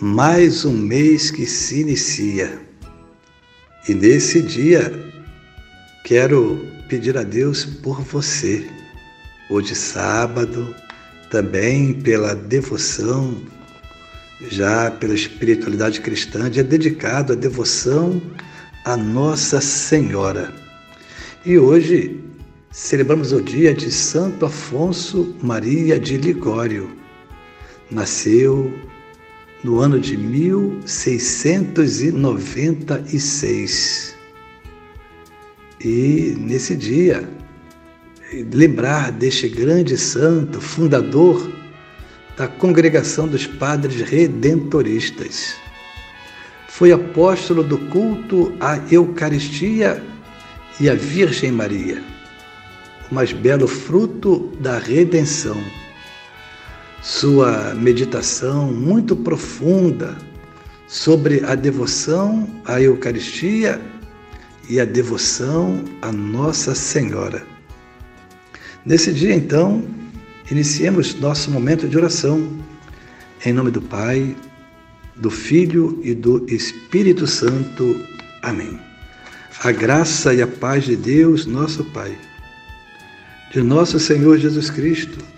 mais um mês que se inicia. E nesse dia, quero pedir a Deus por você. Hoje, sábado, também pela devoção, já pela espiritualidade cristã, dia dedicado à devoção à Nossa Senhora. E hoje celebramos o dia de Santo Afonso Maria de Ligório. Nasceu no ano de 1696. E nesse dia, lembrar deste grande santo, fundador da congregação dos padres redentoristas. Foi apóstolo do culto à Eucaristia e à Virgem Maria, o mais belo fruto da redenção sua meditação muito profunda sobre a devoção à Eucaristia e a devoção à Nossa Senhora. Nesse dia, então, iniciemos nosso momento de oração. Em nome do Pai, do Filho e do Espírito Santo. Amém. A graça e a paz de Deus, nosso Pai, de nosso Senhor Jesus Cristo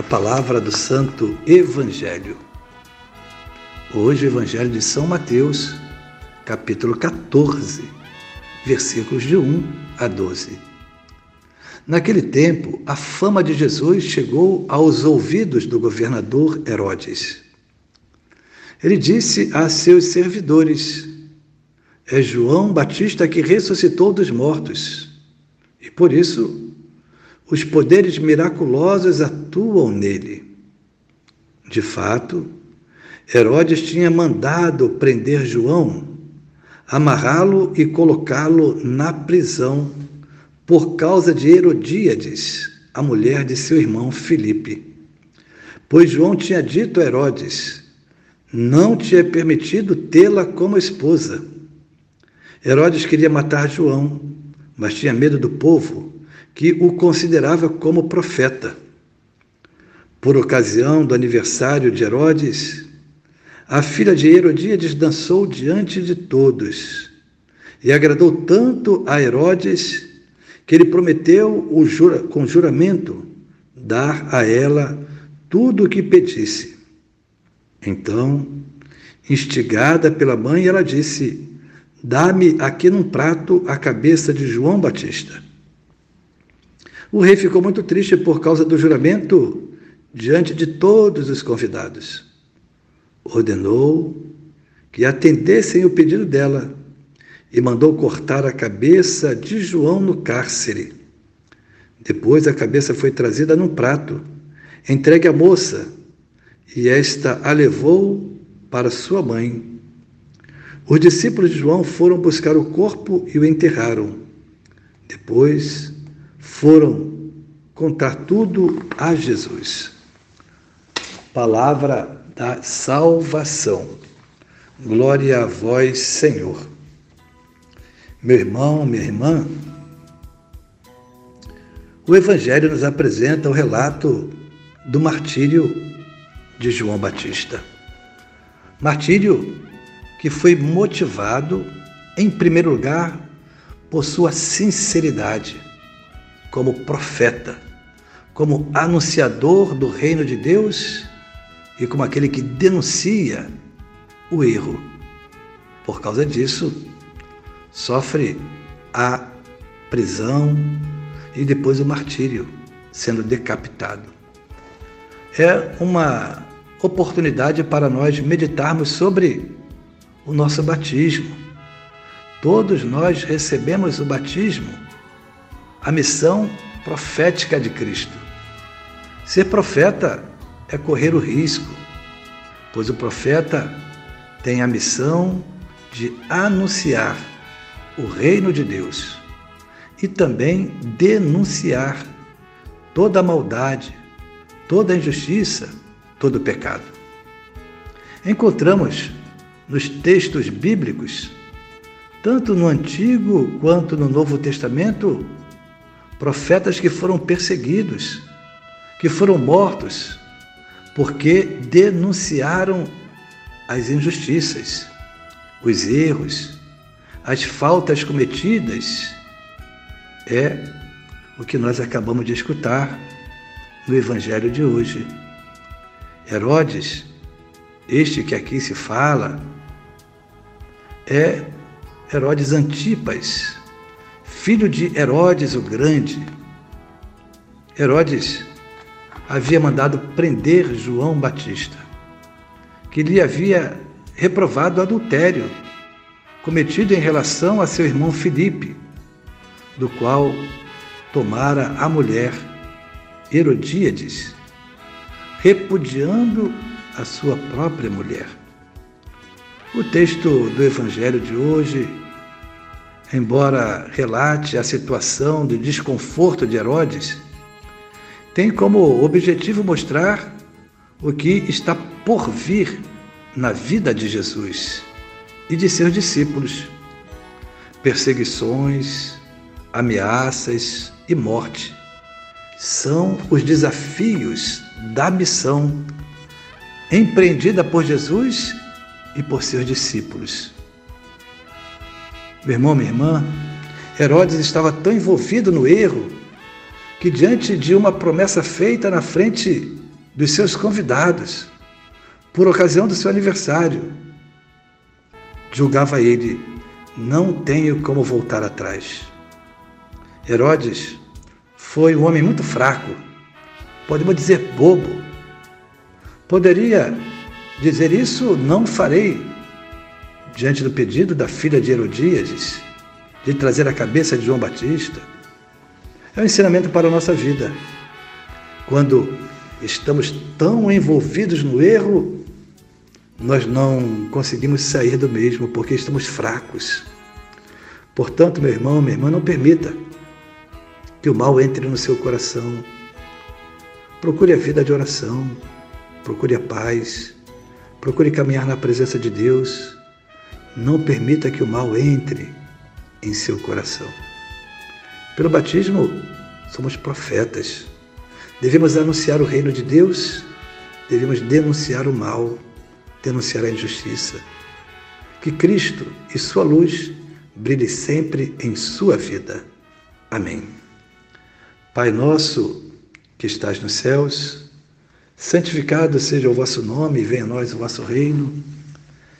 a palavra do Santo Evangelho. Hoje, o Evangelho de São Mateus, capítulo 14, versículos de 1 a 12. Naquele tempo, a fama de Jesus chegou aos ouvidos do governador Herodes. Ele disse a seus servidores: É João Batista que ressuscitou dos mortos, e por isso os poderes miraculosos atuam nele. De fato, Herodes tinha mandado prender João, amarrá-lo e colocá-lo na prisão por causa de Herodíades, a mulher de seu irmão Filipe. Pois João tinha dito a Herodes: Não te é permitido tê-la como esposa. Herodes queria matar João, mas tinha medo do povo que o considerava como profeta. Por ocasião do aniversário de Herodes, a filha de Herodíades dançou diante de todos e agradou tanto a Herodes que ele prometeu o jura, com juramento dar a ela tudo o que pedisse. Então, instigada pela mãe, ela disse: Dá-me aqui num prato a cabeça de João Batista. O rei ficou muito triste por causa do juramento diante de todos os convidados. Ordenou que atendessem o pedido dela e mandou cortar a cabeça de João no cárcere. Depois a cabeça foi trazida num prato, entregue à moça, e esta a levou para sua mãe. Os discípulos de João foram buscar o corpo e o enterraram. Depois foram contar tudo a Jesus. Palavra da salvação. Glória a vós, Senhor. Meu irmão, minha irmã, o Evangelho nos apresenta o relato do martírio de João Batista. Martírio que foi motivado, em primeiro lugar, por sua sinceridade como profeta, como anunciador do reino de Deus e como aquele que denuncia o erro. Por causa disso, sofre a prisão e depois o martírio, sendo decapitado. É uma oportunidade para nós meditarmos sobre o nosso batismo. Todos nós recebemos o batismo, a missão profética de Cristo. Ser profeta é correr o risco, pois o profeta tem a missão de anunciar o reino de Deus e também denunciar toda a maldade, toda a injustiça, todo o pecado. Encontramos nos textos bíblicos, tanto no Antigo quanto no Novo Testamento, profetas que foram perseguidos, que foram mortos, porque denunciaram as injustiças, os erros, as faltas cometidas. É o que nós acabamos de escutar no Evangelho de hoje. Herodes, este que aqui se fala, é Herodes Antipas, filho de Herodes o Grande. Herodes havia mandado prender João Batista que lhe havia reprovado adultério cometido em relação a seu irmão Filipe, do qual tomara a mulher Herodíades, repudiando a sua própria mulher. O texto do Evangelho de hoje, embora relate a situação de desconforto de Herodes, tem como objetivo mostrar o que está por vir na vida de Jesus e de seus discípulos. Perseguições, ameaças e morte são os desafios da missão empreendida por Jesus e por seus discípulos. Meu irmão, minha irmã, Herodes estava tão envolvido no erro que, diante de uma promessa feita na frente dos seus convidados, por ocasião do seu aniversário. Julgava ele: não tenho como voltar atrás. Herodes foi um homem muito fraco, podemos dizer bobo. Poderia dizer isso, não farei, diante do pedido da filha de Herodíades de trazer a cabeça de João Batista. É um ensinamento para a nossa vida. Quando estamos tão envolvidos no erro, nós não conseguimos sair do mesmo porque estamos fracos. Portanto, meu irmão, minha irmã, não permita que o mal entre no seu coração. Procure a vida de oração, procure a paz, procure caminhar na presença de Deus. Não permita que o mal entre em seu coração. Pelo batismo, somos profetas. Devemos anunciar o reino de Deus, devemos denunciar o mal, denunciar a injustiça. Que Cristo e Sua luz brilhe sempre em sua vida. Amém. Pai nosso que estás nos céus, santificado seja o vosso nome venha a nós o vosso reino.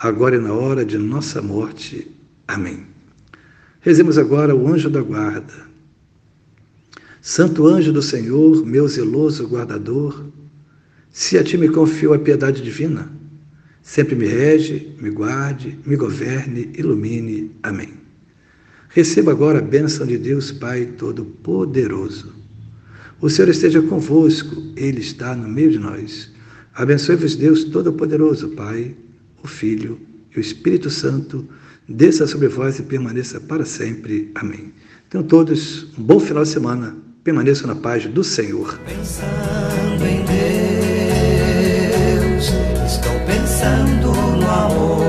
agora e na hora de nossa morte. Amém. Rezemos agora o anjo da guarda. Santo anjo do Senhor, meu zeloso guardador, se a ti me confio a piedade divina, sempre me rege, me guarde, me governe, ilumine. Amém. Receba agora a bênção de Deus Pai Todo-Poderoso. O Senhor esteja convosco, Ele está no meio de nós. Abençoe-vos, Deus Todo-Poderoso, Pai, o Filho e o Espírito Santo, desça sobre vós e permaneça para sempre. Amém. Tenham todos um bom final de semana. Permaneçam na paz do Senhor. Pensando em Deus, estou pensando no amor.